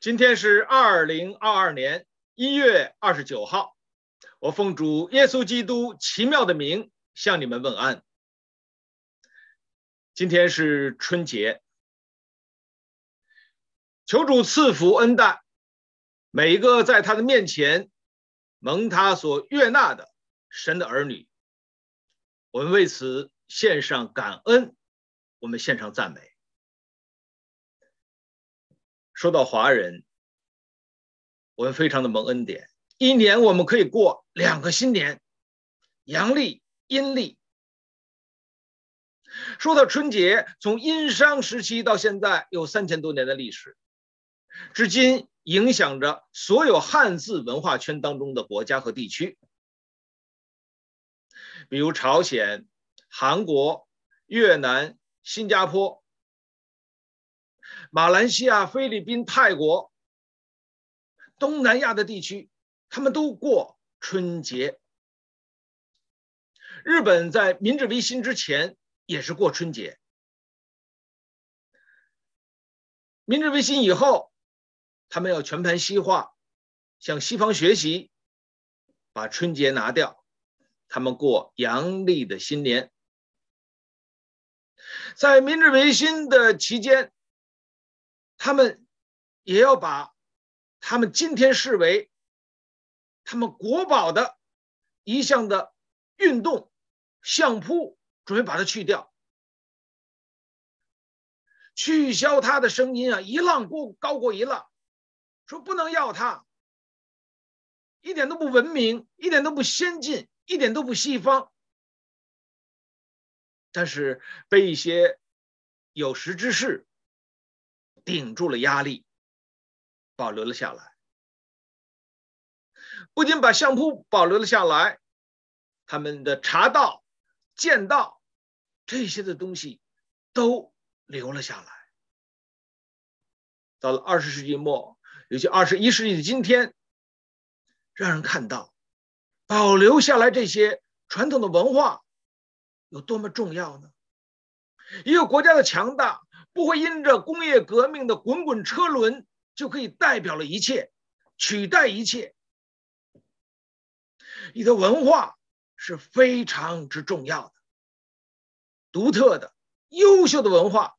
今天是二零二二年一月二十九号，我奉主耶稣基督奇妙的名向你们问安。今天是春节，求主赐福恩待每一个在他的面前蒙他所悦纳的神的儿女。我们为此献上感恩，我们献上赞美。说到华人，我们非常的蒙恩典，一年我们可以过两个新年，阳历、阴历。说到春节，从殷商时期到现在有三千多年的历史，至今影响着所有汉字文化圈当中的国家和地区，比如朝鲜、韩国、越南、新加坡。马来西亚、菲律宾、泰国、东南亚的地区，他们都过春节。日本在明治维新之前也是过春节。明治维新以后，他们要全盘西化，向西方学习，把春节拿掉，他们过阳历的新年。在明治维新的期间。他们也要把他们今天视为他们国宝的一项的运动相扑，准备把它去掉，取消它的声音啊，一浪过高过一浪，说不能要它，一点都不文明，一点都不先进，一点都不西方，但是被一些有识之士。顶住了压力，保留了下来。不仅把相扑保留了下来，他们的茶道、剑道这些的东西都留了下来。到了二十世纪末，尤其二十一世纪的今天，让人看到保留下来这些传统的文化有多么重要呢？一个国家的强大。不会因着工业革命的滚滚车轮就可以代表了一切，取代一切。你的文化是非常之重要的，独特的、优秀的文化，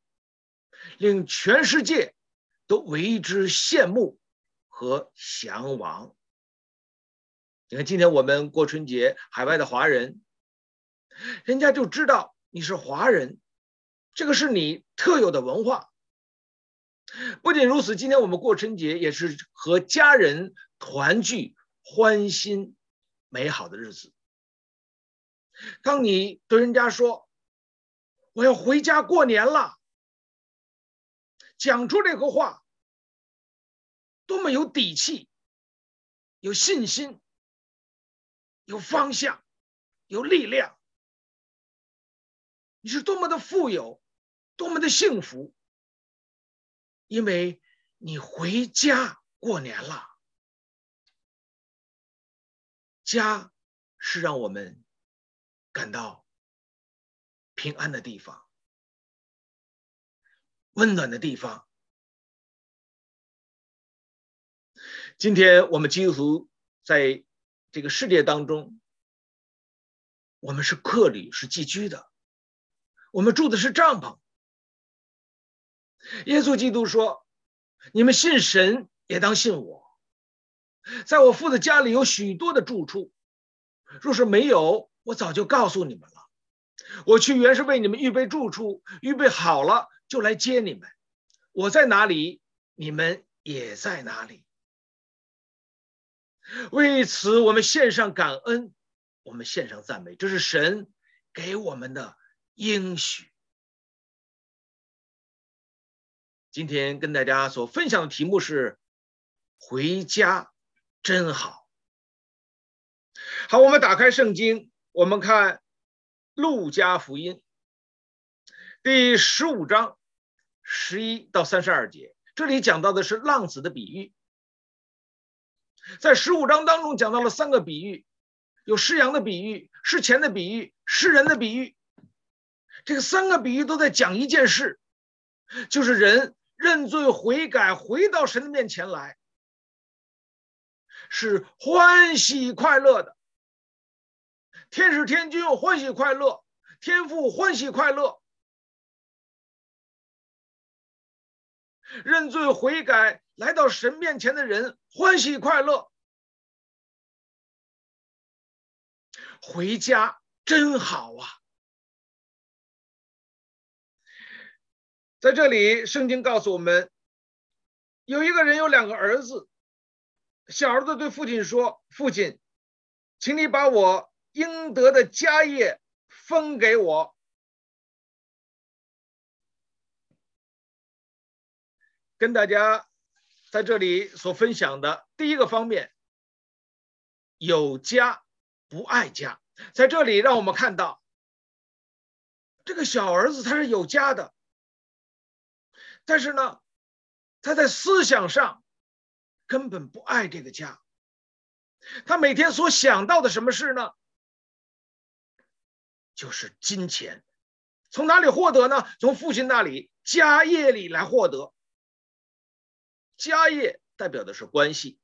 令全世界都为之羡慕和向往。你看，今天我们过春节，海外的华人，人家就知道你是华人。这个是你特有的文化。不仅如此，今天我们过春节也是和家人团聚、欢欣、美好的日子。当你对人家说“我要回家过年了”，讲出这个话，多么有底气、有信心、有方向、有力量。你是多么的富有，多么的幸福，因为你回家过年了。家是让我们感到平安的地方，温暖的地方。今天我们基督徒在这个世界当中，我们是客旅，是寄居的。我们住的是帐篷。耶稣基督说：“你们信神，也当信我。在我父的家里有许多的住处，若是没有，我早就告诉你们了。我去原是为你们预备住处，预备好了就来接你们。我在哪里，你们也在哪里。为此，我们献上感恩，我们献上赞美，这是神给我们的。”应许。今天跟大家所分享的题目是“回家真好”。好，我们打开圣经，我们看《路加福音》第十五章十一到三十二节。这里讲到的是浪子的比喻。在十五章当中讲到了三个比喻，有失羊的比喻、失钱的比喻、失人的比喻。这个三个比喻都在讲一件事，就是人认罪悔改，回到神的面前来，是欢喜快乐的。天使天君欢喜快乐，天父欢喜快乐，认罪悔改来到神面前的人欢喜快乐，回家真好啊！在这里，圣经告诉我们，有一个人有两个儿子，小儿子对父亲说：“父亲，请你把我。”应得的家业分给我。跟大家在这里所分享的第一个方面，有家不爱家。在这里，让我们看到这个小儿子他是有家的，但是呢，他在思想上根本不爱这个家。他每天所想到的什么事呢？就是金钱，从哪里获得呢？从父亲那里家业里来获得。家业代表的是关系，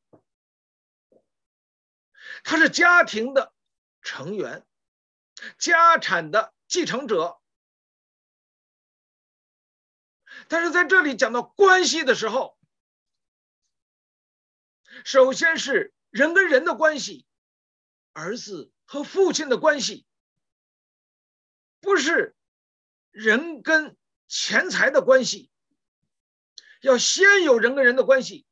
他是家庭的成员，家产的继承者。但是在这里讲到关系的时候，首先是人跟人的关系，儿子和父亲的关系。不是人跟钱财的关系，要先有人跟人的关系。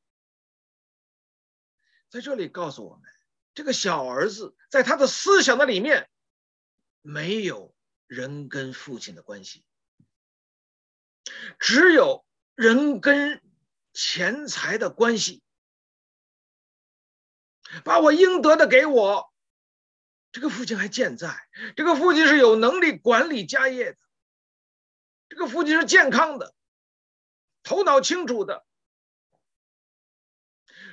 在这里告诉我们，这个小儿子在他的思想的里面没有人跟父亲的关系，只有人跟钱财的关系。把我应得的给我。这个父亲还健在，这个父亲是有能力管理家业的，这个父亲是健康的，头脑清楚的，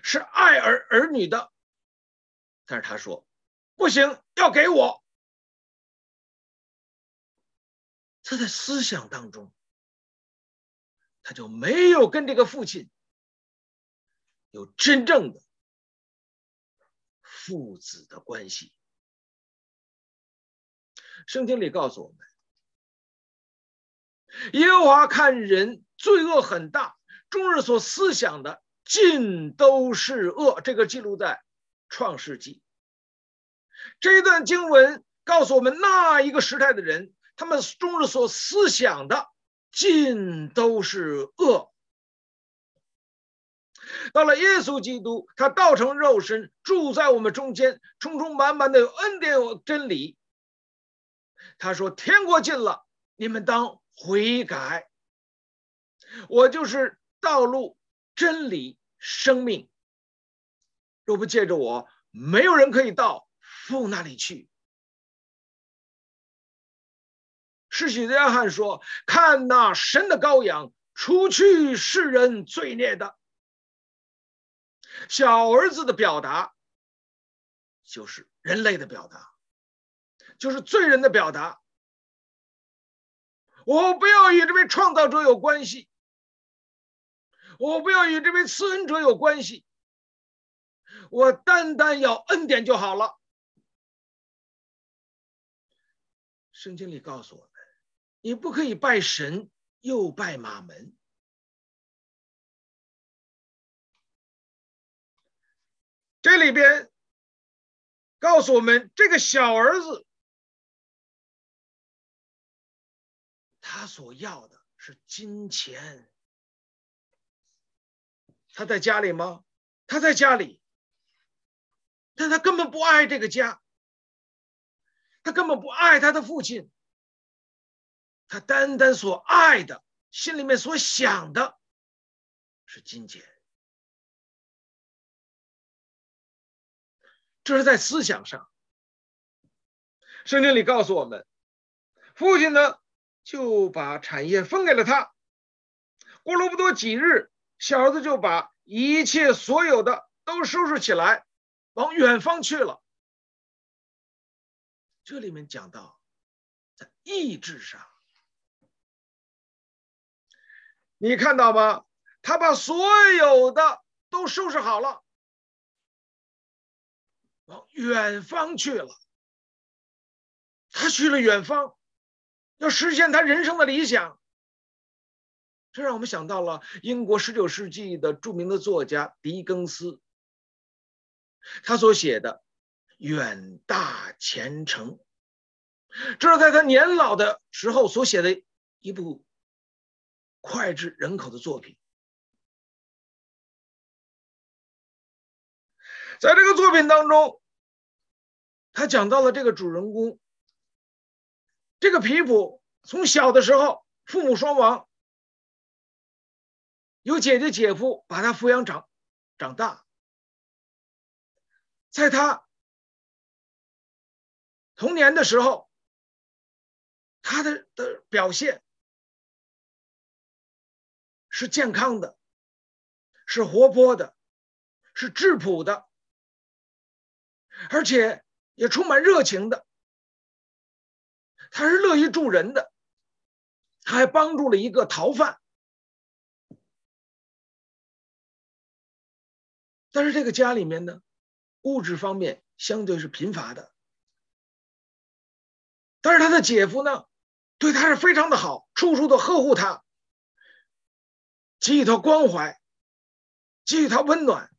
是爱儿儿女的，但是他说不行，要给我。他在思想当中，他就没有跟这个父亲有真正的父子的关系。圣经里告诉我们，耶和华看人罪恶很大，终日所思想的尽都是恶。这个记录在创世纪。这一段经文告诉我们，那一个时代的人，他们终日所思想的尽都是恶。到了耶稣基督，他道成肉身，住在我们中间，充充满满的有恩典有真理。他说：“天国近了，你们当悔改。我就是道路、真理、生命。若不借着我，没有人可以到父那里去。”施洗约翰说：“看那神的羔羊，除去世人罪孽的。”小儿子的表达，就是人类的表达。就是罪人的表达。我不要与这位创造者有关系，我不要与这位赐恩者有关系，我单单要恩典就好了。圣经里告诉我，你不可以拜神又拜马门。这里边告诉我们，这个小儿子。他所要的是金钱。他在家里吗？他在家里，但他根本不爱这个家，他根本不爱他的父亲，他单单所爱的，心里面所想的是金钱。这是在思想上。圣经里告诉我们，父亲呢？就把产业分给了他。过了不多几日，小子就把一切所有的都收拾起来，往远方去了。这里面讲到，在意志上，你看到吗？他把所有的都收拾好了，往远方去了。他去了远方，要实现他人生的理想。这让我们想到了英国十九世纪的著名的作家狄更斯，他所写的《远大前程》，这是在他年老的时候所写的一部脍炙人口的作品。在这个作品当中，他讲到了这个主人公。这个皮普从小的时候，父母双亡，由姐姐姐夫把他抚养长长大。在他童年的时候，他的的表现是健康的，是活泼的，是质朴的，而且也充满热情的。他是乐于助人的，他还帮助了一个逃犯。但是这个家里面呢，物质方面相对是贫乏的。但是他的姐夫呢，对他是非常的好，处处的呵护他，给予他关怀，给予他温暖，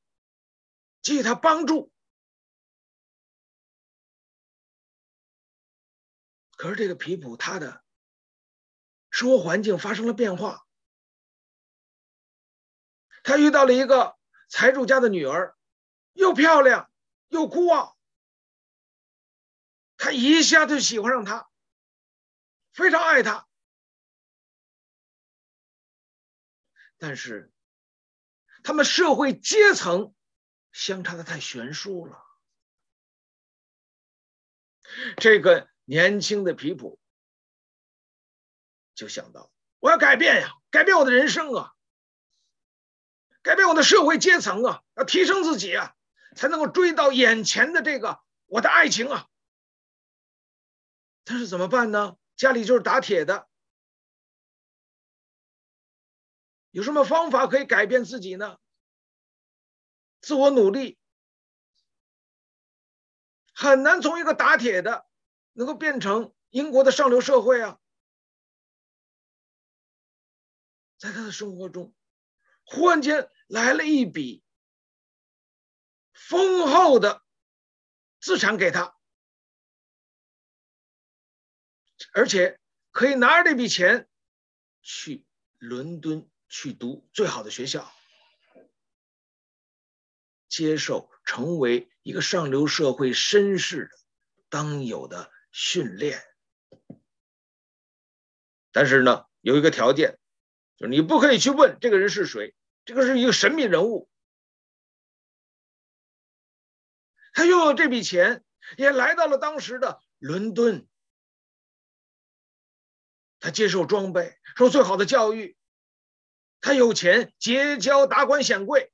给予他帮助。可是这个皮普他的生活环境发生了变化，他遇到了一个财主家的女儿，又漂亮又孤傲，他一下就喜欢上她，非常爱她。但是他们社会阶层相差的太悬殊了，这个。年轻的皮普就想到：我要改变呀，改变我的人生啊，改变我的社会阶层啊，要提升自己啊，才能够追到眼前的这个我的爱情啊。但是怎么办呢？家里就是打铁的，有什么方法可以改变自己呢？自我努力很难从一个打铁的。能够变成英国的上流社会啊，在他的生活中，忽然间来了一笔丰厚的资产给他，而且可以拿着这笔钱去伦敦去读最好的学校，接受成为一个上流社会绅士的当有的。训练，但是呢，有一个条件，就是你不可以去问这个人是谁，这个是一个神秘人物。他拥有这笔钱，也来到了当时的伦敦。他接受装备，受最好的教育，他有钱结交达官显贵，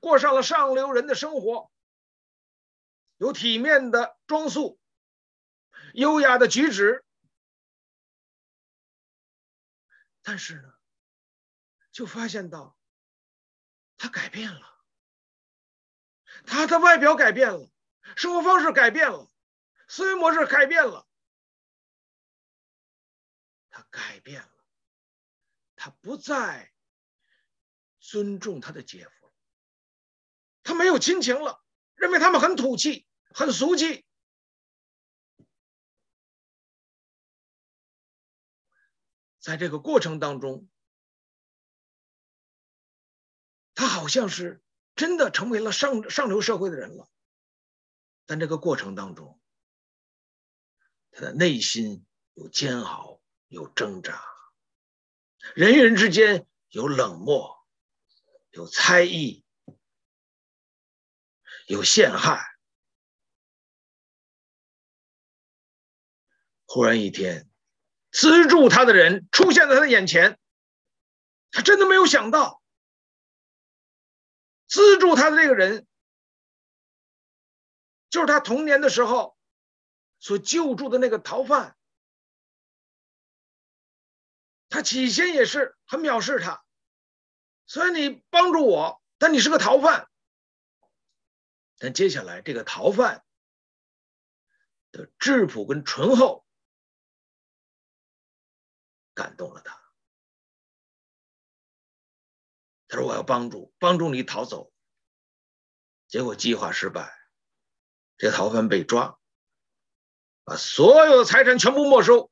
过上了上流人的生活，有体面的装束。优雅的举止，但是呢，就发现到他改变了，他的外表改变了，生活方式改变了，思维模式改变了，他改变了，他不再尊重他的姐夫，他没有亲情了，认为他们很土气，很俗气。在这个过程当中，他好像是真的成为了上上流社会的人了，但这个过程当中，他的内心有煎熬，有挣扎，人与人之间有冷漠，有猜疑，有陷害。忽然一天。资助他的人出现在他的眼前，他真的没有想到，资助他的这个人，就是他童年的时候所救助的那个逃犯。他起先也是很藐视他，所以你帮助我，但你是个逃犯。但接下来这个逃犯的质朴跟醇厚感动了他。他说：“我要帮助，帮助你逃走。”结果计划失败，这个逃犯被抓，把所有的财产全部没收，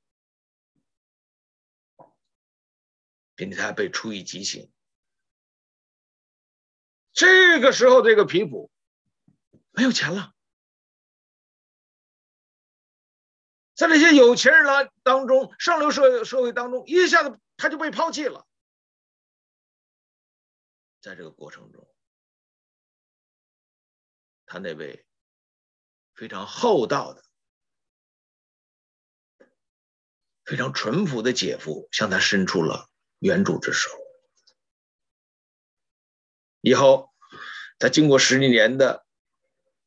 并且他还被处以极刑。这个时候，这个皮普没有钱了，在这些有钱人来当中，上流社社会当中，一下子他就被抛弃了。在这个过程中，他那位非常厚道的、非常淳朴的姐夫向他伸出了援助之手。以后，他经过十几年的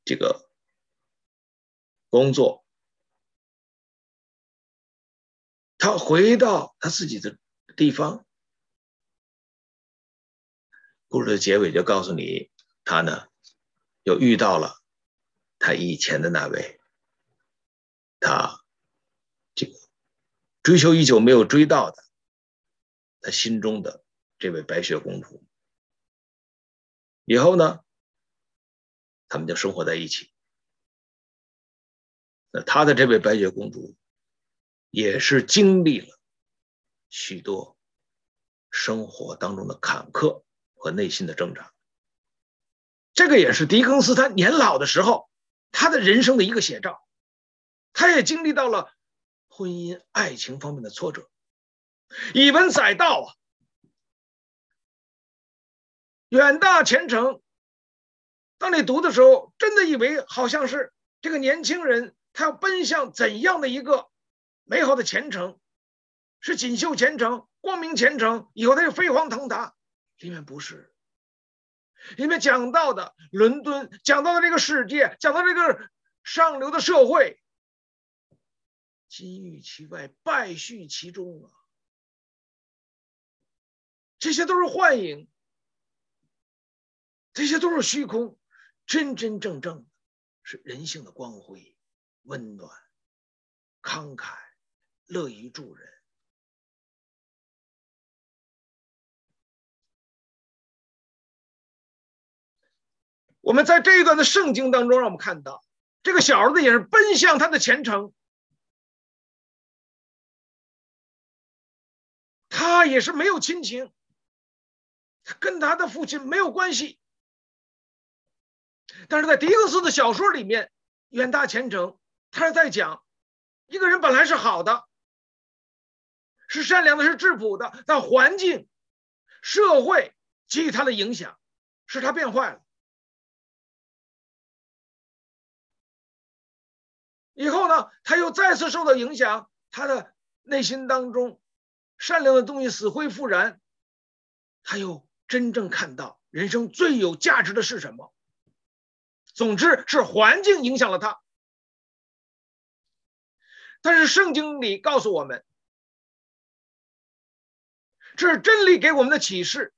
这个工作，他回到他自己的地方。故事的结尾就告诉你，他呢又遇到了他以前的那位，他这个追求已久没有追到的，他心中的这位白雪公主。以后呢，他们就生活在一起。那他的这位白雪公主，也是经历了许多生活当中的坎坷。和内心的挣扎，这个也是狄更斯他年老的时候，他的人生的一个写照。他也经历到了婚姻、爱情方面的挫折，以文载道啊，远大前程。当你读的时候，真的以为好像是这个年轻人他要奔向怎样的一个美好的前程，是锦绣前程、光明前程，以后他就飞黄腾达。里面不是，里面讲到的伦敦，讲到的这个世界，讲到这个上流的社会，金玉其外，败絮其中啊！这些都是幻影，这些都是虚空，真真正正是人性的光辉、温暖、慷慨、乐于助人。我们在这一段的圣经当中，让我们看到这个小儿子也是奔向他的前程，他也是没有亲情，跟他的父亲没有关系。但是在狄更斯的小说里面，《远大前程》，他是在讲一个人本来是好的，是善良的，是质朴的，但环境、社会给予他的影响，使他变坏了。以后呢，他又再次受到影响，他的内心当中善良的东西死灰复燃，他又真正看到人生最有价值的是什么。总之是环境影响了他，但是圣经里告诉我们，这是真理给我们的启示，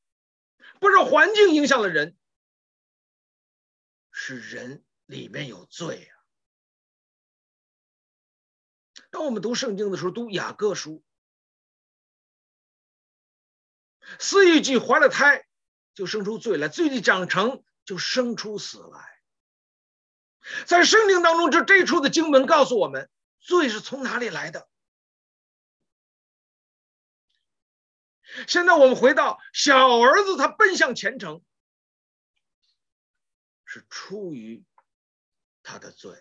不是环境影响了人，是人里面有罪啊。当我们读圣经的时候，读雅各书，司役记怀了胎，就生出罪来；罪既长成，就生出死来。在圣经当中，这这一处的经文告诉我们，罪是从哪里来的？现在我们回到小儿子，他奔向前程，是出于他的罪。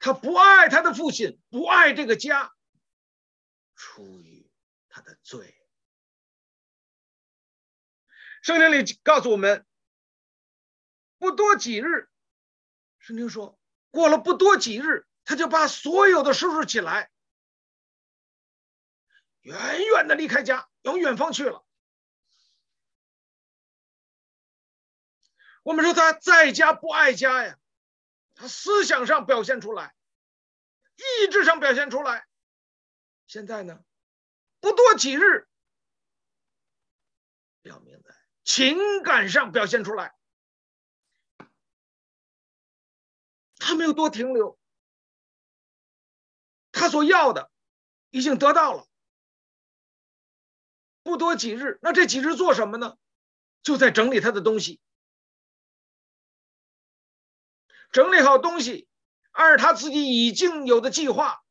他不爱他的父亲，不爱这个家，出于他的罪。圣经里告诉我们，不多几日，圣经说过了不多几日，他就把所有的收拾起来，远远的离开家，往远方去了。我们说他在家不爱家呀。他思想上表现出来，意志上表现出来。现在呢，不多几日，表明在情感上表现出来。他没有多停留，他所要的已经得到了。不多几日，那这几日做什么呢？就在整理他的东西，整理好东西，按照他自己已经有的计划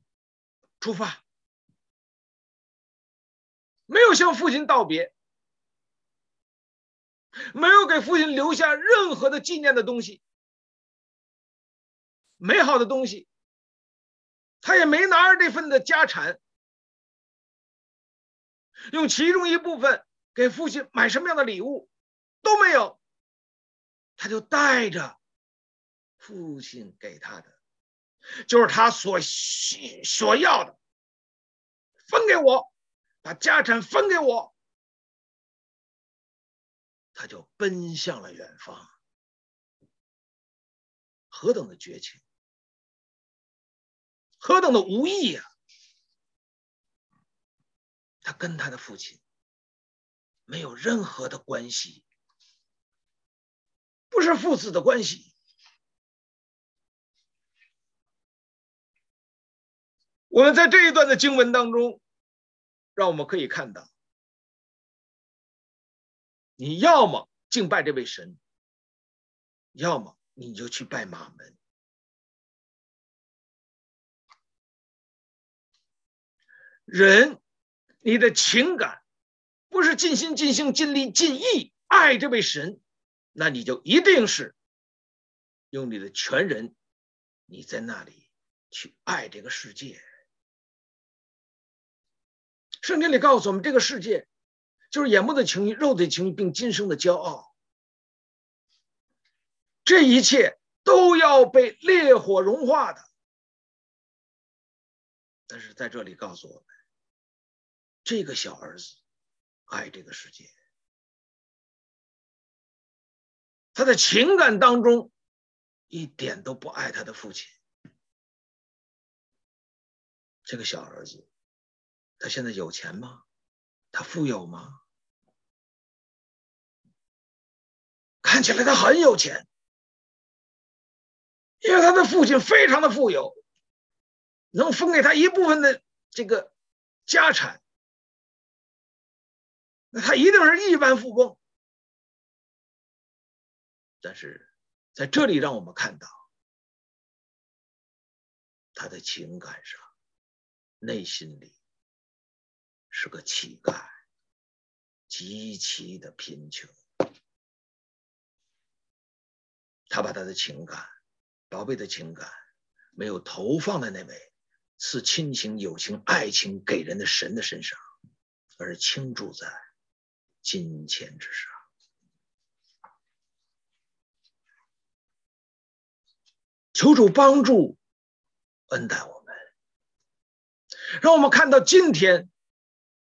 出发，没有向父亲道别，没有给父亲留下任何的纪念的东西。美好的东西，他也没拿着这份的家产，用其中一部分给父亲买什么样的礼物都没有，他就带着父亲给他的，就是他所需所要的，分给我，把家产分给我，他就奔向了远方，何等的绝情！何等的无义呀！他跟他的父亲没有任何的关系，不是父子的关系。我们在这一段的经文当中，让我们可以看到，你要么敬拜这位神，要么你就去拜马门。人，你的情感不是尽心尽性尽力尽意爱这位神，那你就一定是用你的全人，你在那里去爱这个世界。圣经里告诉我们，这个世界就是眼目的情欲、肉体的情欲，并今生的骄傲，这一切都要被烈火融化的。但是在这里告诉我们。这个小儿子爱这个世界，他的情感当中一点都不爱他的父亲。这个小儿子，他现在有钱吗？他富有吗？看起来他很有钱，因为他的父亲非常的富有，能分给他一部分的这个家产。那他一定是亿万富翁，但是在这里让我们看到，他的情感上、内心里是个乞丐，极其的贫穷。他把他的情感、宝贝的情感，没有投放在那位赐亲情、友情、爱情给人的神的身上，而倾注在。金钱之上，求主帮助恩待我们，让我们看到今天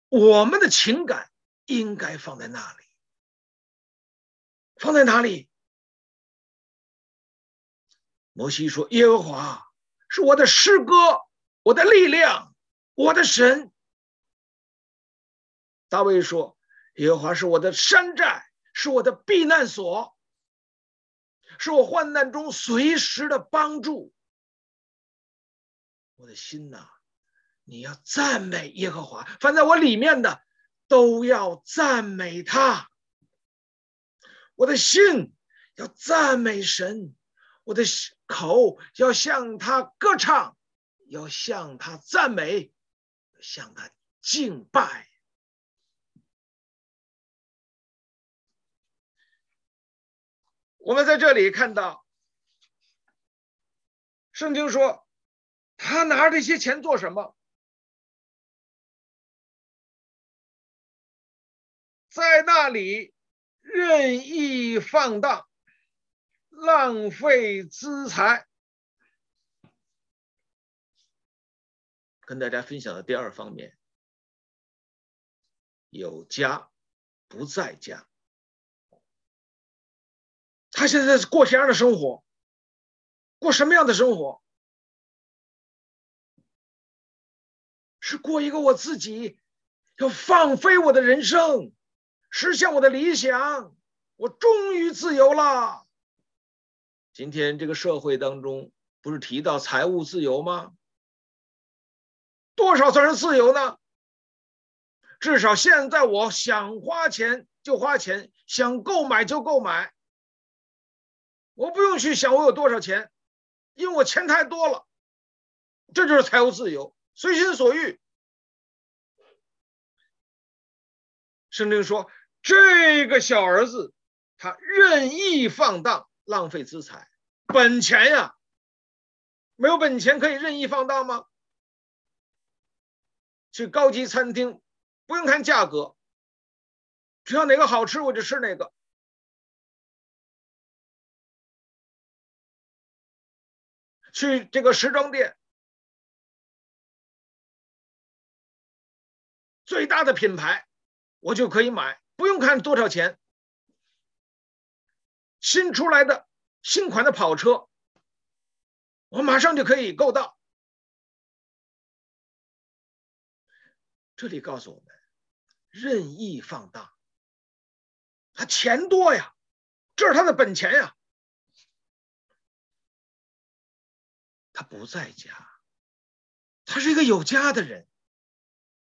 我们的情感应该放在哪里？放在哪里？摩西说：“耶和华是我的诗歌，我的力量，我的神。”大卫说。耶和华是我的山寨，是我的避难所，是我患难中随时的帮助。我的心呐，你要赞美耶和华，凡在我里面的都要赞美他。我的心要赞美神，我的口要向他歌唱，要向他赞美，向他敬拜。我们在这里看到，圣经说，他拿这些钱做什么？在那里任意放荡，浪费资财。跟大家分享的第二方面，有家不在家。他现在是过什么样的生活？过什么样的生活？是过一个我自己要放飞我的人生，实现我的理想，我终于自由了。今天这个社会当中，不是提到财务自由吗？多少算是自由呢？至少现在我想花钱就花钱，想购买就购买，我不用去想我有多少钱，因为我钱太多了。这就是财务自由，随心所欲。圣经说，这个小儿子他任意放荡，浪费资产，本钱呀，没有本钱可以任意放荡吗？去高级餐厅，不用看价格，只要哪个好吃我就吃哪个。去这个时装店。最大的品牌，我就可以买，不用看多少钱。新出来的新款的跑车，我马上就可以购到。这里告诉我们，任意放荡，他钱多呀，这是他的本钱呀。他不在家，他是一个有家的人。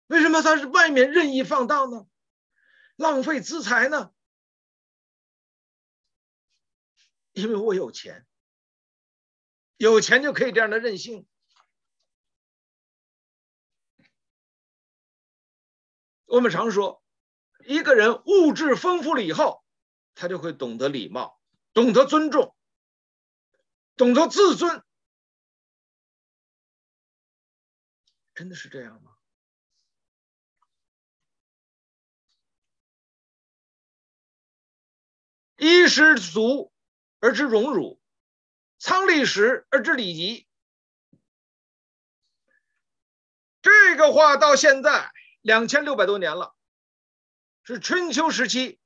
为什么他是外面任意放荡呢？浪费资财呢？因为我有钱，有钱就可以这样的任性。我们常说，一个人物质丰富了以后，他就会懂得礼貌，懂得尊重，懂得自尊。真的是这样吗？衣食足而知荣辱，仓廩实而知礼仪。这个话到现在两千六百多年了，是春秋时期，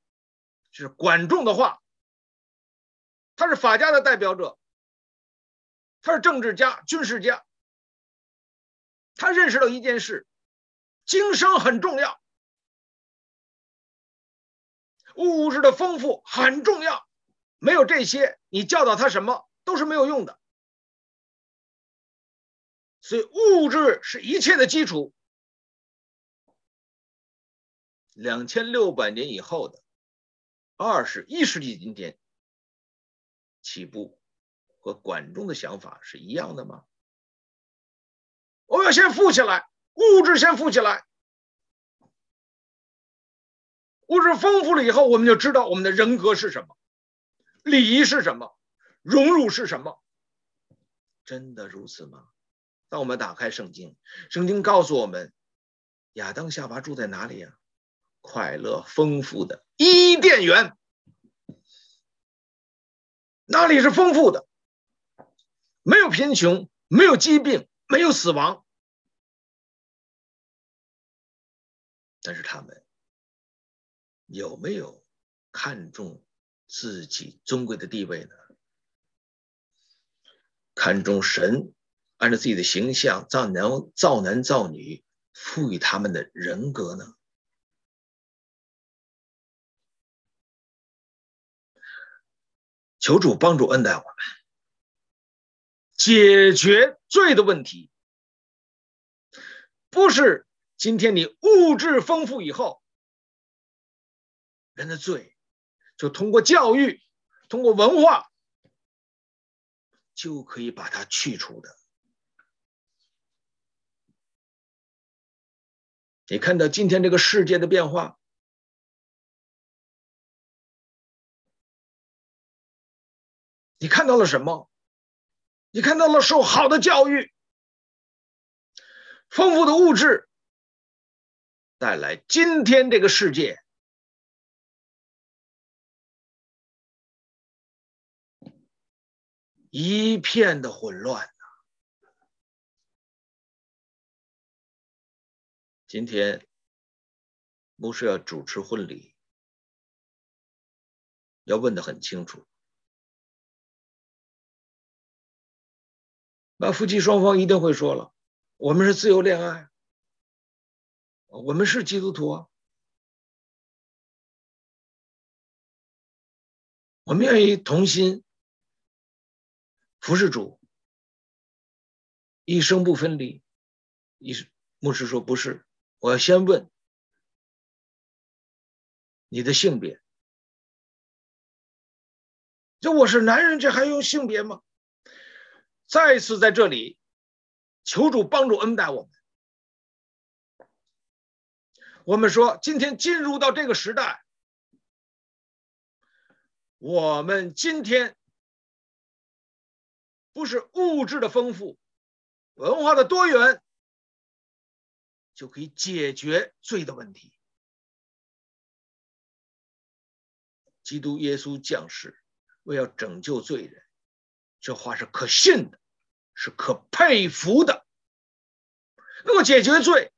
是管仲的话。他是法家的代表者，他是政治家、军事家。他认识到一件事：经商很重要。物质的丰富很重要，没有这些，你教导他什么都是没有用的。所以物质是一切的基础。两千六百年以后的二十一世纪今天起步，和管仲的想法是一样的吗？我们要先富起来，物质先富起来。物质丰富了以后，我们就知道我们的人格是什么，礼仪是什么，荣辱是什么。真的如此吗？当我们打开圣经，圣经告诉我们，亚当夏娃住在哪里呀？快乐丰富的伊甸园。哪里是丰富的？没有贫穷，没有疾病，没有死亡。但是他们。有没有看重自己尊贵的地位呢？看重神按照自己的形象造男造男造女，赋予他们的人格呢？求主帮助恩待我们，解决罪的问题，不是今天你物质丰富以后。人的罪，就通过教育，通过文化，就可以把它去除的。你看到今天这个世界的变化，你看到了什么？你看到了受好的教育，丰富的物质，带来今天这个世界。一片的混乱呐！今天牧师要主持婚礼，要问的很清楚。那夫妻双方一定会说了：“我们是自由恋爱，我们是基督徒啊。”我们愿意同心服侍主，一生不分离。一牧师说不是，我要先问你的性别。这我是男人，这还用性别吗？再一次在这里，求主帮助恩待我们。我们说，今天进入到这个时代，我们今天不是物质的丰富、文化的多元，就可以解决罪的问题。基督耶稣降世。为要拯救罪人，这话是可信的，是可佩服的。那么解决罪，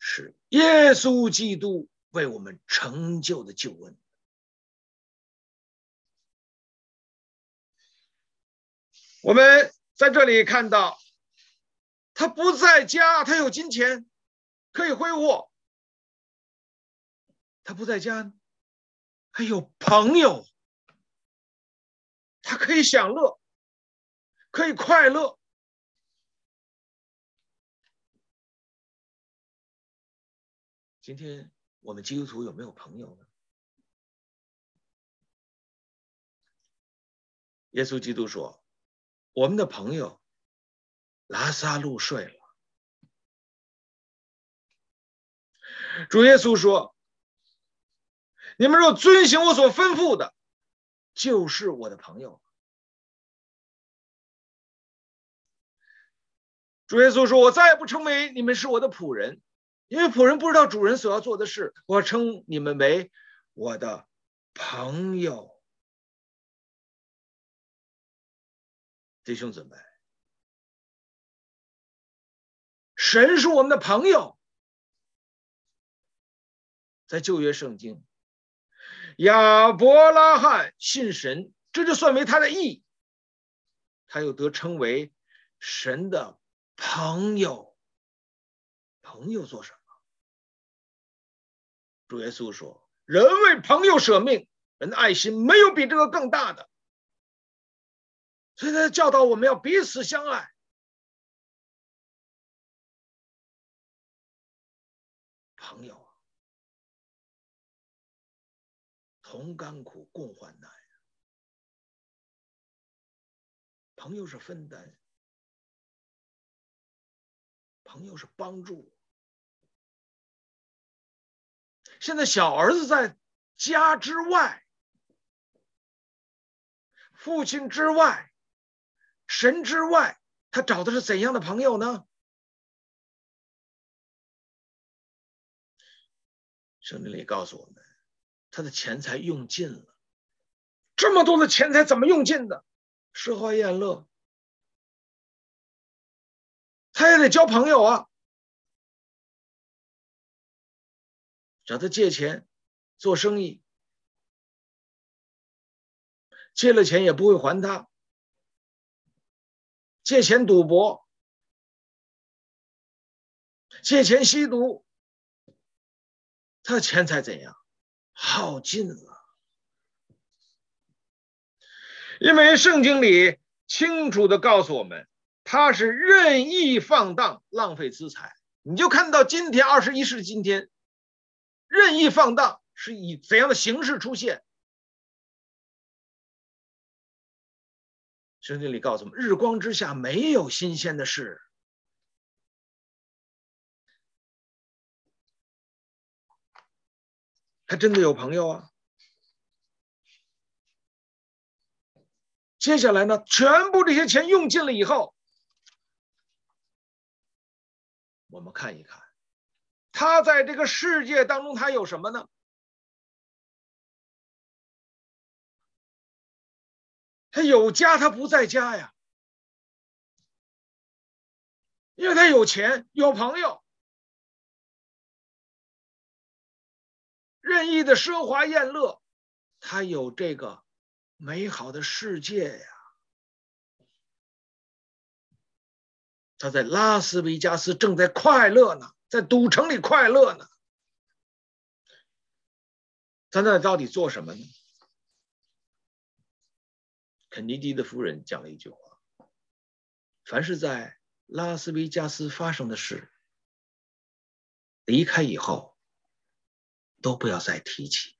是耶稣基督为我们成就的救恩。我们在这里看到，他不在家，他有金钱可以挥霍；他不在家，还有朋友。他可以享乐，可以快乐。今天我们基督徒有没有朋友呢？耶稣基督说：“我们的朋友拉撒路睡了。”主耶稣说：“你们若遵行我所吩咐的。”就是我的朋友。主耶稣说：“我再也不称为你们是我的仆人，因为仆人不知道主人所要做的事。我称你们为我的朋友。”弟兄姊妹，神是我们的朋友，在旧约圣经。亚伯拉罕信神，这就算为他的义，他又得称为神的朋友。朋友做什么？主耶稣说：“人为朋友舍命，人的爱心没有比这个更大的。”所以他教导我们要彼此相爱，朋友。同甘苦，共患难。朋友是分担，朋友是帮助。现在小儿子在家之外，父亲之外，神之外，他找的是怎样的朋友呢？圣经里告诉我们。他的钱财用尽了，这么多的钱财怎么用尽的？吃喝宴乐，他也得交朋友啊，找他借钱做生意，借了钱也不会还他，借钱赌博，借钱吸毒，他的钱财怎样？耗尽了，因为圣经里清楚的告诉我们，他是任意放荡、浪费资财。你就看到今天二十一世纪今天，任意放荡是以怎样的形式出现？圣经里告诉我们，日光之下没有新鲜的事。他真的有朋友啊！接下来呢，全部这些钱用尽了以后，我们看一看，他在这个世界当中，他有什么呢？他有家，他不在家呀，因为他有钱，有朋友。任意的奢华宴乐，他有这个美好的世界呀。他在拉斯维加斯正在快乐呢，在赌城里快乐呢。他那到底做什么呢？肯尼迪的夫人讲了一句话：“凡是在拉斯维加斯发生的事，离开以后，都不要再提起。”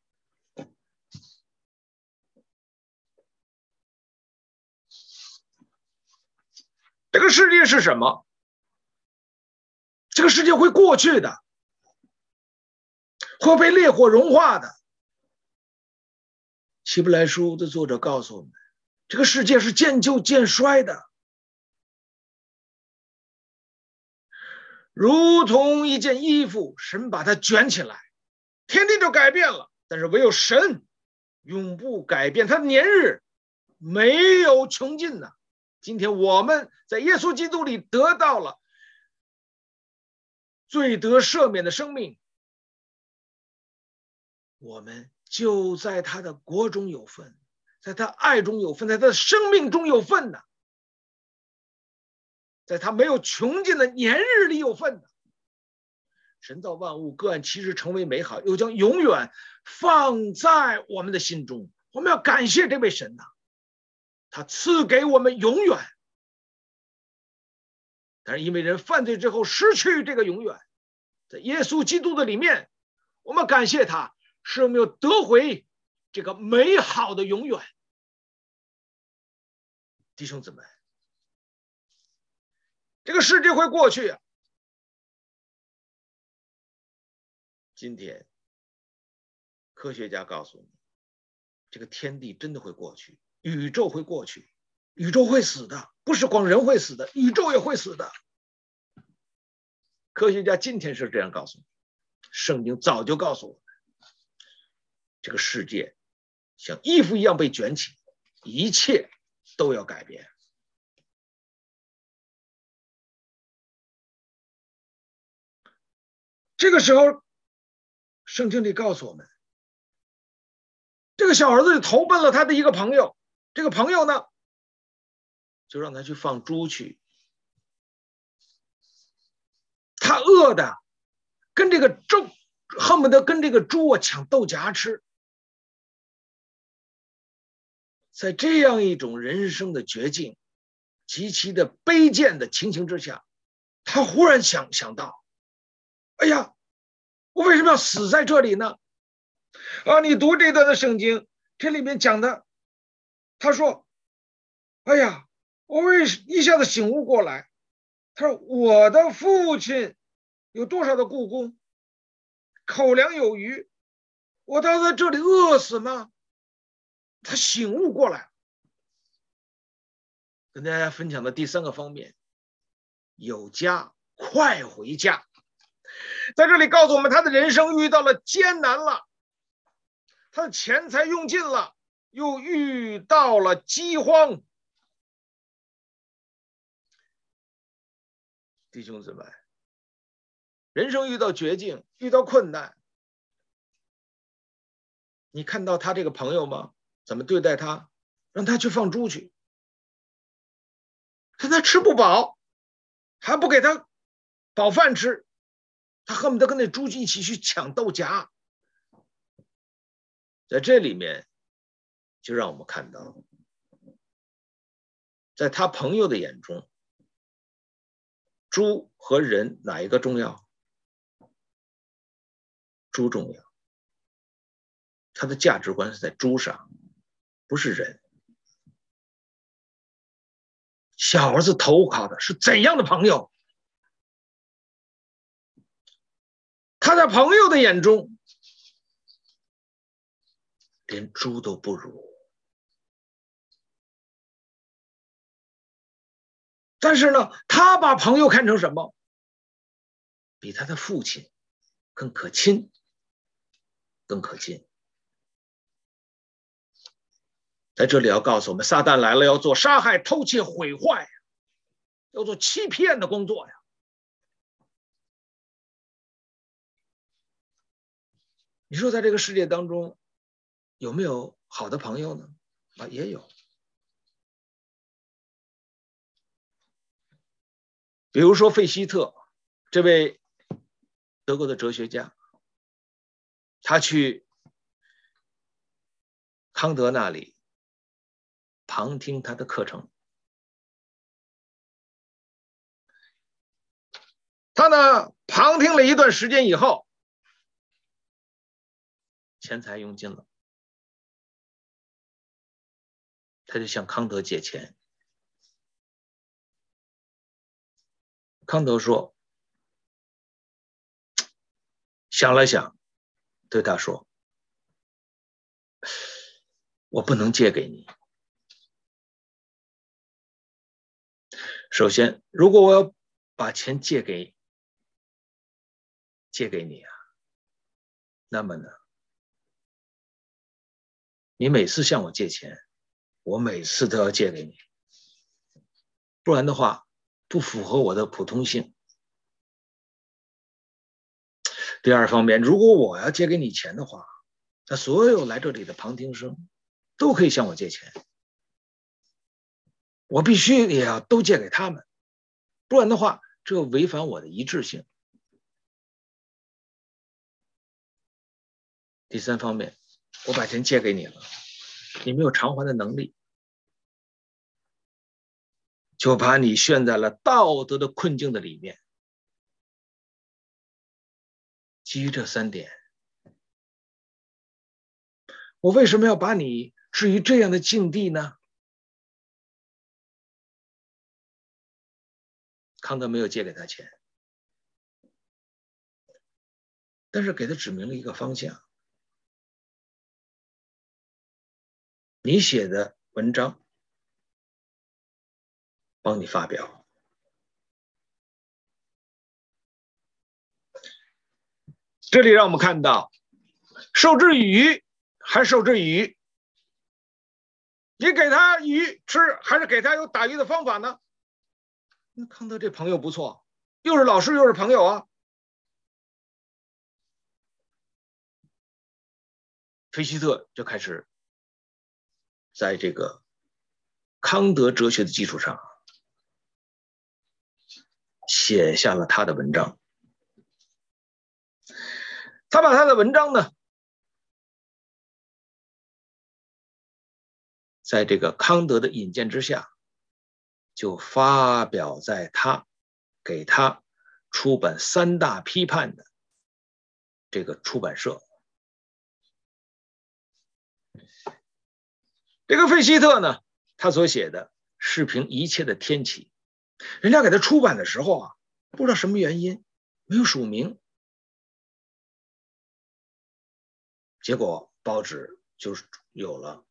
这个世界是什么？这个世界会过去的，会被烈火融化的。希伯来书的作者告诉我们，这个世界是渐旧渐衰的，如同一件衣服，神把它卷起来，天地就改变了。但是唯有神永不改变，他的年日没有穷尽呐。今天我们在耶稣基督里得到了罪得赦免的生命，我们就在他的国中有份，在他爱中有份，在他的生命中有份的，在他没有穷尽的年日里有份的。神造万物各按其时成为美好，又将永远放在我们的心中。我们要感谢这位神呐。他赐给我们永远，但是因为人犯罪之后失去这个永远，在耶稣基督的里面，我们感谢他，使我们又得回这个美好的永远。弟兄姊妹，这个世界会过去！今天，科学家告诉你，这个天地真的会过去。宇宙会过去，宇宙会死的，不是光人会死的，宇宙也会死的。科学家今天是这样告诉你，圣经早就告诉我们，这个世界像衣服一样被卷起，一切都要改变。这个时候，圣经里告诉我们，这个小儿子投奔了他的一个朋友。这个朋友呢，就让他去放猪去。他饿的跟这个猪恨不得跟这个猪啊抢豆荚吃。在这样一种人生的绝境、极其的卑贱的情形之下，他忽然想想到：哎呀，我为什么要死在这里呢？啊，你读这段的圣经，这里面讲的。他说：“哎呀，我为一下子醒悟过来。他说我的父亲有多少的雇工，口粮有余，我倒在这里饿死吗？”他醒悟过来，跟大家分享的第三个方面，有家快回家。在这里告诉我们，他的人生遇到了艰难了，他的钱财用尽了。又遇到了饥荒，弟兄姊妹，人生遇到绝境，遇到困难，你看到他这个朋友吗？怎么对待他？让他去放猪去，看他吃不饱，还不给他饱饭吃，他恨不得跟那猪一起去抢豆荚，在这里面。就让我们看到，在他朋友的眼中，猪和人哪一个重要？猪重要。他的价值观是在猪上，不是人。小儿子投靠的是怎样的朋友？他在朋友的眼中，连猪都不如。但是呢，他把朋友看成什么？比他的父亲更可亲，更可亲。在这里要告诉我们，撒旦来了要做杀害、偷窃、毁坏，要做欺骗的工作呀。你说，在这个世界当中，有没有好的朋友呢？啊，也有。比如说费希特这位德国的哲学家，他去康德那里，旁听他的课程。他呢，旁听了一段时间以后，钱财用尽了，他就向康德借钱。康德说，想了想，对他说：“我不能借给你。首先，如果我要把钱借给借给你啊，那么呢，你每次向我借钱，我每次都要借给你，不然的话，不符合我的普通性。第二方面，如果我要借给你钱的话，那所有来这里的旁听生都可以向我借钱，我必须也要都借给他们，不然的话，这违反我的一致性。第三方面，我把钱借给你了，你没有偿还的能力，就把你陷在了道德的困境的里面。基于这三点，我为什么要把你置于这样的境地呢？康德没有借给他钱，但是给他指明了一个方向。你写的文章，帮你发表。这里让我们看到，授之以鱼还是授之以渔？你给他鱼吃，还是给他有打鱼的方法呢？那康德这朋友不错，又是老师又是朋友啊。菲希特就开始在这个康德哲学的基础上，写下了他的文章。他把他的文章呢，在这个康德的引荐之下，就发表在他给他出版三大批判的这个出版社。这个费希特呢，他所写的是评一切的天启，人家给他出版的时候啊，不知道什么原因，没有署名。结果报纸就有了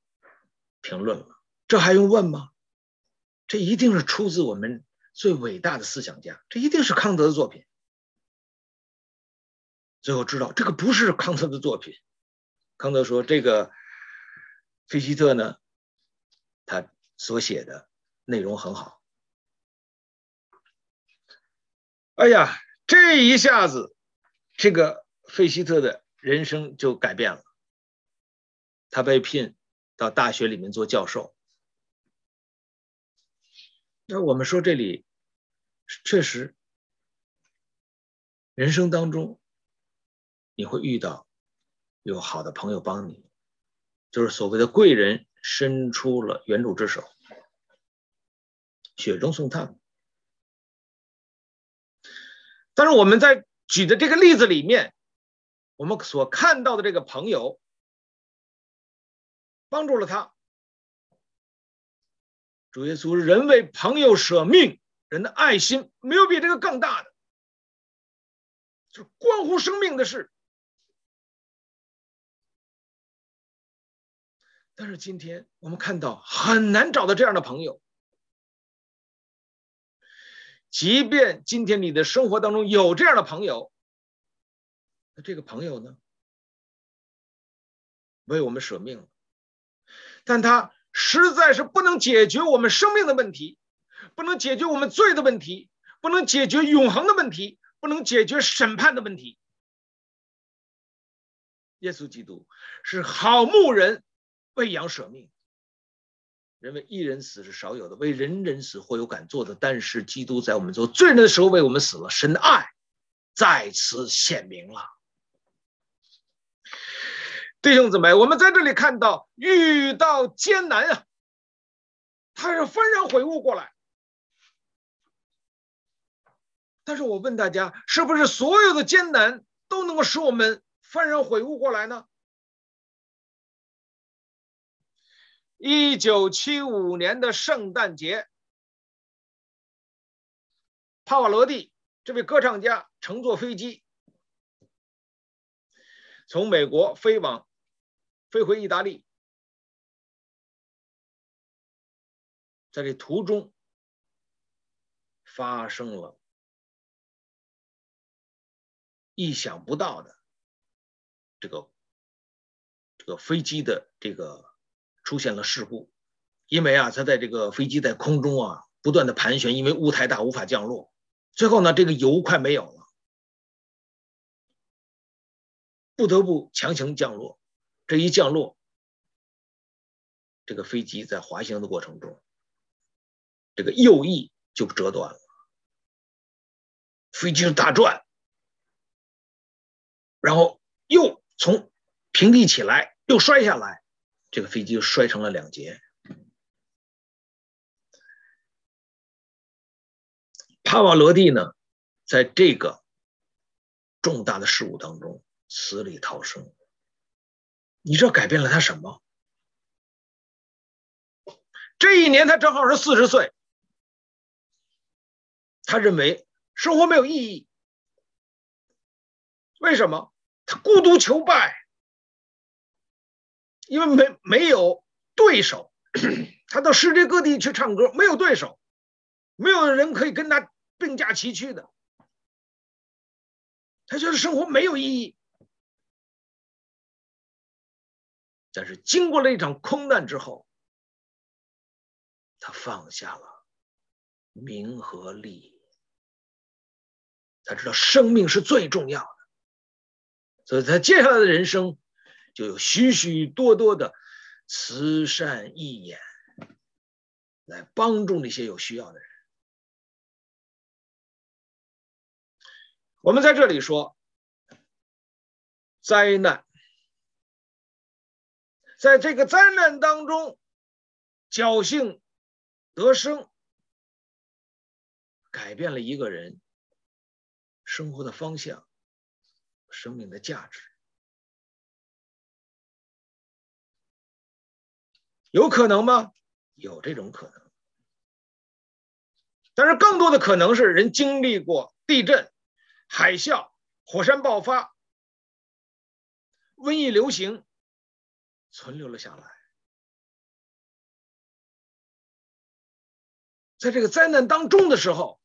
评论了，这还用问吗？这一定是出自我们最伟大的思想家，这一定是康德的作品。最后知道这个不是康德的作品，康德说这个费希特呢，他所写的内容很好。哎呀，这一下子，这个费希特的。人生就改变了，他被聘到大学里面做教授。那我们说这里确实，人生当中你会遇到有好的朋友帮你，就是所谓的贵人伸出了援助之手，雪中送炭。但是我们在举的这个例子里面。我们所看到的这个朋友，帮助了他。主耶稣，人为朋友舍命，人的爱心没有比这个更大的，就关乎生命的事。但是今天我们看到很难找到这样的朋友，即便今天你的生活当中有这样的朋友。那这个朋友呢，为我们舍命了，但他实在是不能解决我们生命的问题，不能解决我们罪的问题，不能解决永恒的问题，不能解决审判的问题。耶稣基督是好牧人，为羊舍命。人为一人死是少有的，为人人死或有敢做的。但是基督在我们做罪人的时候为我们死了，神的爱在此显明了。弟兄姊妹，我们在这里看到遇到艰难啊，他是幡然悔悟过来。但是我问大家，是不是所有的艰难都能够使我们幡然悔悟过来呢？一九七五年的圣诞节，帕瓦罗蒂这位歌唱家乘坐飞机从美国飞往飞回意大利，在这途中发生了。意想不到的，这个这个飞机的这个出现了事故，因为啊，他在这个飞机在空中啊不断的盘旋，因为雾太大无法降落，最后呢，这个油快没有了，不得不强行降落。这一降落，这个飞机在滑行的过程中，这个右翼就折断了，飞机打转。然后又从平地起来，又摔下来，这个飞机就摔成了两截。帕瓦罗蒂呢，在这个重大的事故当中死里逃生。你知道改变了他什么？这一年他正好是四十岁，他认为生活没有意义。为什么他孤独求败？因为没没有对手，他到世界各地去唱歌，没有对手，没有人可以跟他并驾齐驱的。他觉得生活没有意义。但是经过了一场空难之后，他放下了名和利，他知道生命是最重要的。所以他接下来的人生就有许许多多的慈善义演，来帮助那些有需要的人。我们在这里说，灾难，在这个灾难当中，侥幸得生，改变了一个人生活的方向。生命的价值，有可能吗？有这种可能，但是更多的可能是人经历过地震、海啸、火山爆发、瘟疫流行，存留了下来，在这个灾难当中的时候，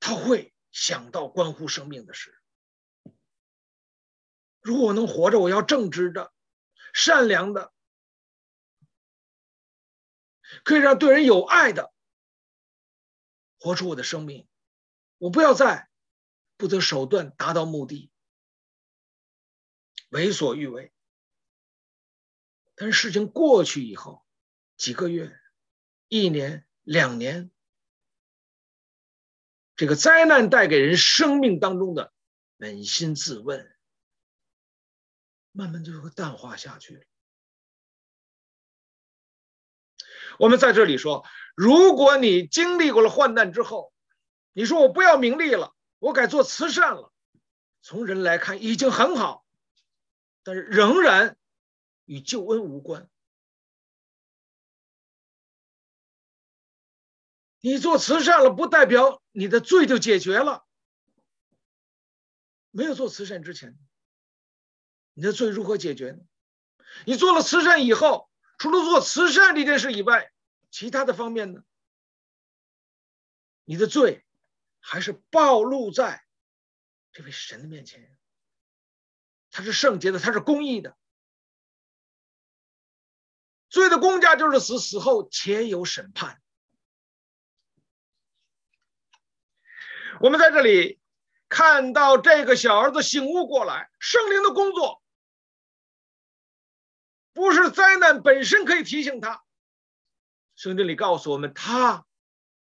他会。想到关乎生命的事，如果我能活着，我要正直的、善良的，可以让对人有爱的，活出我的生命。我不要再不择手段达到目的，为所欲为。但是事情过去以后，几个月、一年、两年。这个灾难带给人生命当中的扪心自问，慢慢就会淡化下去了。我们在这里说，如果你经历过了患难之后，你说我不要名利了，我改做慈善了，从人来看已经很好，但是仍然与救恩无关。你做慈善了，不代表你的罪就解决了。没有做慈善之前，你的罪如何解决呢？你做了慈善以后，除了做慈善这件事以外，其他的方面呢？你的罪还是暴露在这位神的面前。他是圣洁的，他是公义的。罪的公价就是死，死后且有审判。我们在这里看到这个小儿子醒悟过来，圣灵的工作不是灾难本身可以提醒他。圣经里告诉我们，他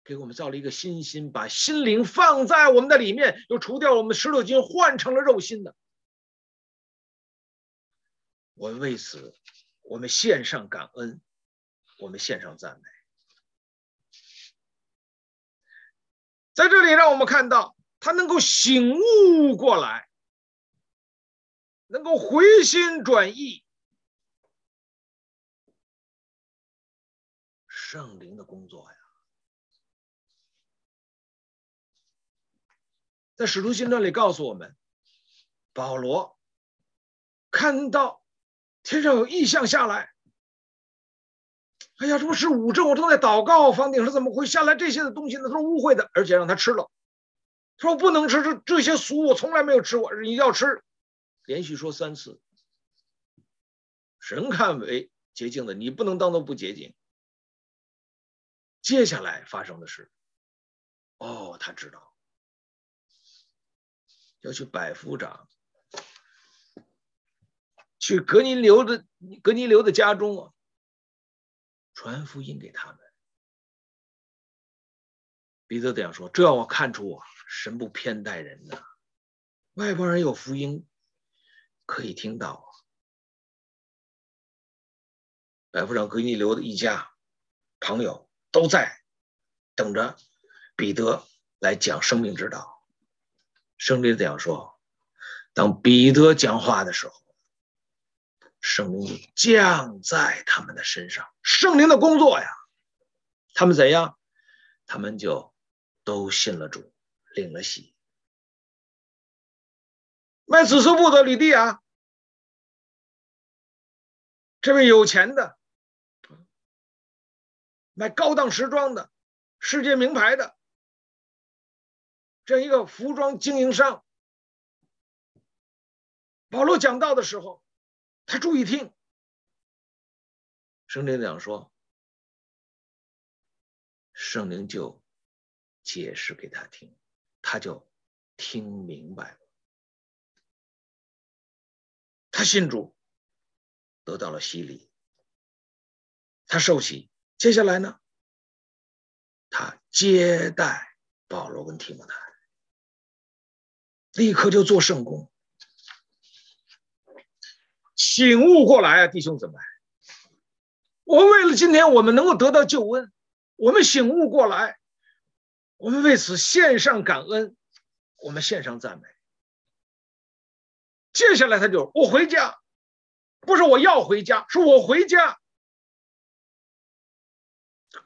给我们造了一个新心，把心灵放在我们的里面，又除掉我们石头筋，换成了肉心的。我为此，我们献上感恩，我们献上赞美。在这里，让我们看到他能够醒悟过来，能够回心转意，圣灵的工作呀。在使徒行传里告诉我们，保罗看到天上有异象下来。哎呀，这不是五正，我正在祷告，房顶上怎么会下来这些的东西呢？他说污秽的，而且让他吃了。他说不能吃这这些俗，我从来没有吃过，你要吃，连续说三次。神看为洁净的，你不能当做不洁净。接下来发生的事，哦，他知道要去百夫长，去格尼流的格尼流的家中啊。传福音给他们，彼得这样说：“这让我看出啊，神不偏待人呐，外邦人有福音可以听到。”百夫长哥尼流的一家朋友都在等着彼得来讲生命之道。圣经这样说：“当彼得讲话的时候。”圣灵降在他们的身上，圣灵的工作呀，他们怎样？他们就都信了主，领了洗。卖紫色布的吕底亚，这位有钱的，卖高档时装的，世界名牌的，这样一个服装经营商，保罗讲道的时候。他注意听，圣灵这样说，圣灵就解释给他听，他就听明白了。他信主，得到了洗礼，他受洗。接下来呢，他接待保罗跟提摩太，立刻就做圣工。醒悟过来啊，弟兄姊妹！我们为了今天我们能够得到救恩，我们醒悟过来，我们为此献上感恩，我们献上赞美。接下来他就我回家，不是我要回家，是我回家，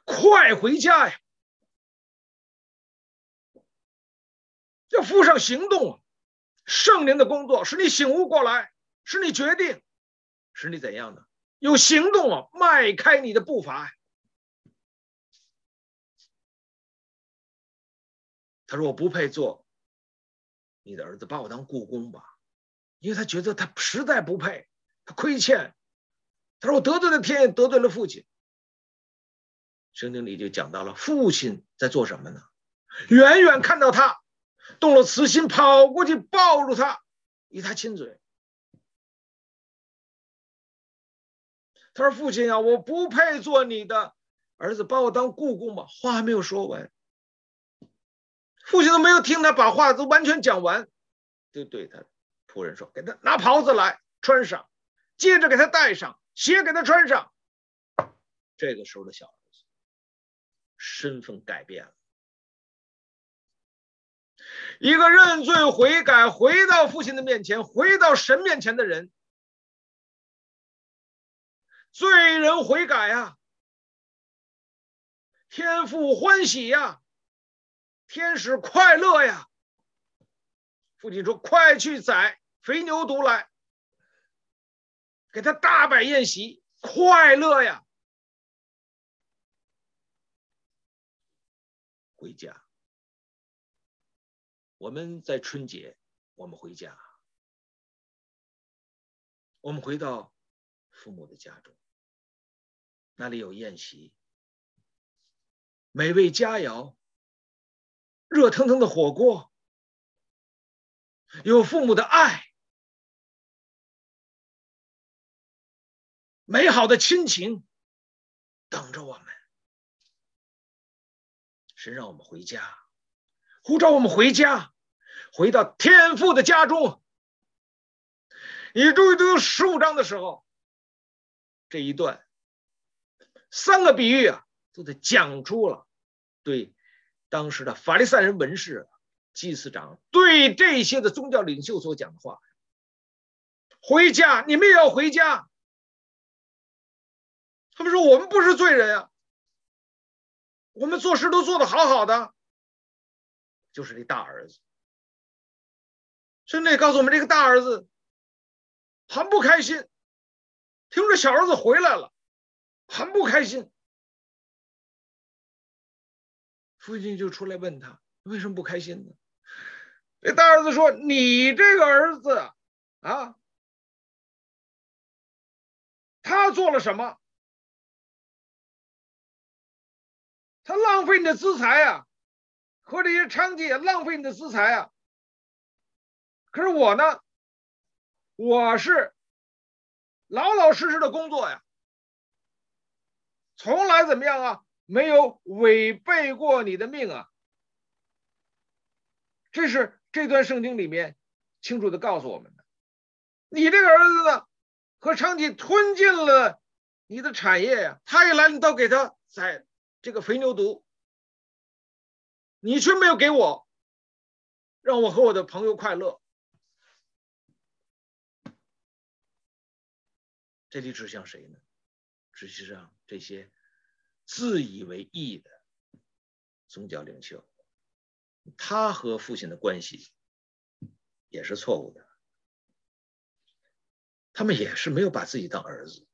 快回家呀！要付上行动啊！圣灵的工作使你醒悟过来。是你决定，是你怎样的有行动啊，迈开你的步伐。他说：“我不配做你的儿子，把我当雇工吧，因为他觉得他实在不配，他亏欠。他说我得罪了天，得罪了父亲。”圣经里就讲到了父亲在做什么呢？远远看到他动了慈心，跑过去抱住他，与他亲嘴。他说：“父亲啊，我不配做你的儿子，把我当雇工吧。”话还没有说完，父亲都没有听他把话都完全讲完，就对他仆人说：“给他拿袍子来穿上，接着给他戴上鞋，给他穿上。”这个时候的小儿子身份改变了，一个认罪悔改，回到父亲的面前，回到神面前的人。罪人悔改呀，天父欢喜呀，天使快乐呀。父亲说：“快去宰肥牛犊来，给他大摆宴席，快乐呀。”回家，我们在春节，我们回家，我们回到父母的家中。那里有宴席，美味佳肴，热腾腾的火锅，有父母的爱，美好的亲情等着我们。神让我们回家，呼召我们回家，回到天父的家中。你注意读十五章的时候，这一段。三个比喻啊，都得讲出了对当时的法利赛人文士、祭司长对这些的宗教领袖所讲的话。回家，你们也要回家。他们说：“我们不是罪人啊，我们做事都做得好好的。”就是这大儿子。圣经告诉我们，这个大儿子很不开心，听说小儿子回来了，很不开心。父亲就出来问他：“为什么不开心呢？”这大儿子说：“你这个儿子啊。”他做了什么？他浪费你的资财啊，和这些娼妓也浪费你的资财啊。可是我呢，我是老老实实的工作呀，从来怎么样啊？没有违背过你的命啊。这是这段圣经里面清楚的告诉我们的。你这个儿子呢？和昌吉吞进了你的产业呀，他一来你倒给他宰这个肥牛犊，你却没有给我，让我和我的朋友快乐。这里指向谁呢？实际上这些自以为义的宗教领袖，他和父亲的关系也是错误的。他们也是没有把自己当儿子，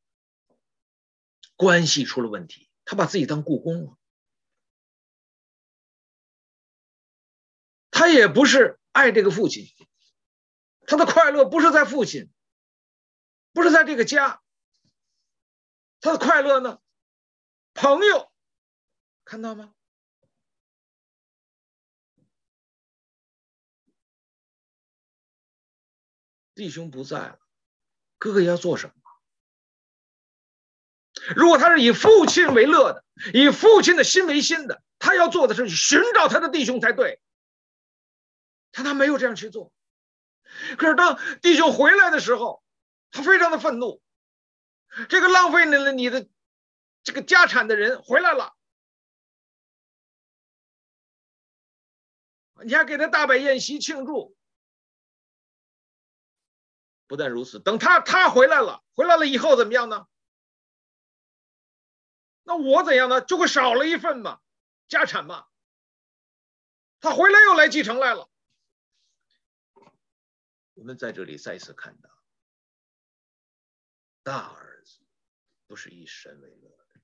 关系出了问题，他把自己当雇工了。他也不是爱这个父亲，他的快乐不是在父亲，不是在这个家，他的快乐呢？朋友，看到吗？弟兄不在了。哥哥要做什么？如果他是以父亲为乐的，以父亲的心为心的，他要做的是寻找他的弟兄才对。但他没有这样去做。可是当弟兄回来的时候，他非常的愤怒。这个浪费了你的这个家产的人回来了，你还给他大摆宴席庆祝。不但如此，等他他回来了，回来了以后怎么样呢？那我怎样呢？就会少了一份嘛，家产嘛。他回来又来继承来了。我们在这里再次看到，大儿不是以神为乐的，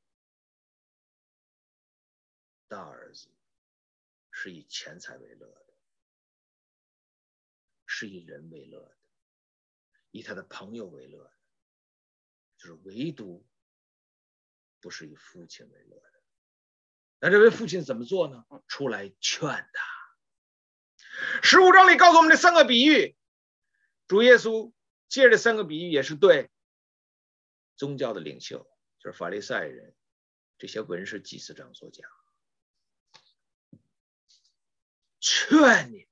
大儿子是以钱财为乐的，是以人为乐的。以他的朋友为乐的，就是唯独不是以父亲为乐的。那这位父亲怎么做呢？出来劝他。十五章里告诉我们这三个比喻，主耶稣借这三个比喻也是对宗教的领袖，就是法利赛人这些文士祭司长所讲，劝你们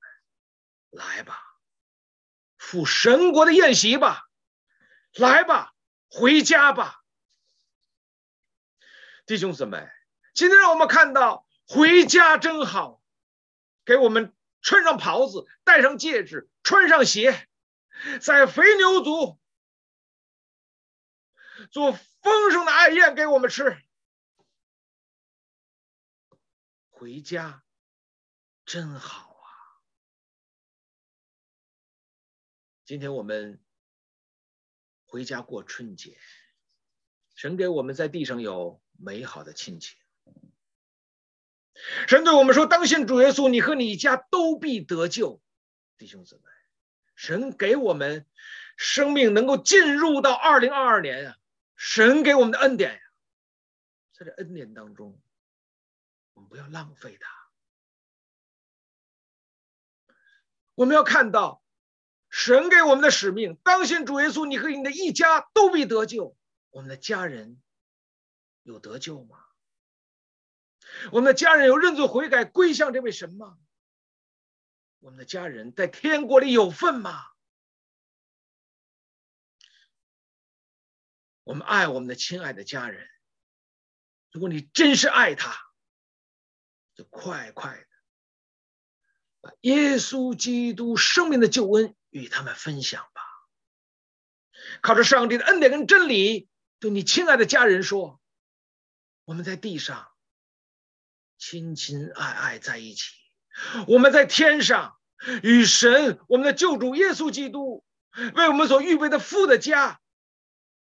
来吧。赴神国的宴席吧，来吧，回家吧，弟兄姊妹，今天让我们看到回家真好，给我们穿上袍子，戴上戒指，穿上鞋，在肥牛族做丰盛的爱宴给我们吃，回家真好啊。今天我们回家过春节，神给我们在地上有美好的亲情。神对我们说：“当信主耶稣，你和你家都必得救。”弟兄姊妹，神给我们生命能够进入到二零二二年啊，神给我们的恩典呀，在这恩典当中，我们不要浪费它，我们要看到。神给我们的使命，当信主耶稣，你和你的一家都必得救。我们的家人有得救吗？我们的家人有认罪悔改归向这位神吗？我们的家人在天国里有份吗？我们爱我们的亲爱的家人，如果你真是爱他，就快快的把耶稣基督生命的救恩与他们分享吧。靠着上帝的恩典跟真理，对你亲爱的家人说：我们在地上亲亲爱爱在一起，我们在天上与神，我们的救主耶稣基督为我们所预备的父的家，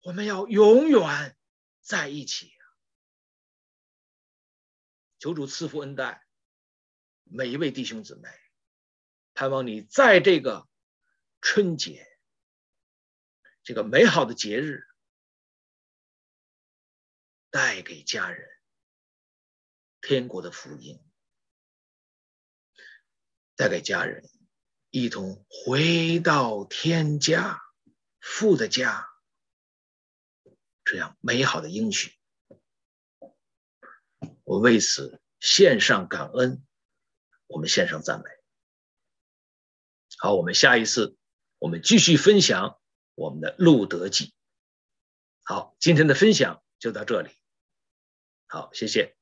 我们要永远在一起。求主赐福恩待每一位弟兄姊妹，盼望你在这个春节这个美好的节日，带给家人天国的福音，带给家人一同回到天家父的家，这样美好的应许。我为此献上感恩，我们献上赞美。好，我们下一次我们继续分享我们的路德记。好，今天的分享就到这里。好，谢谢。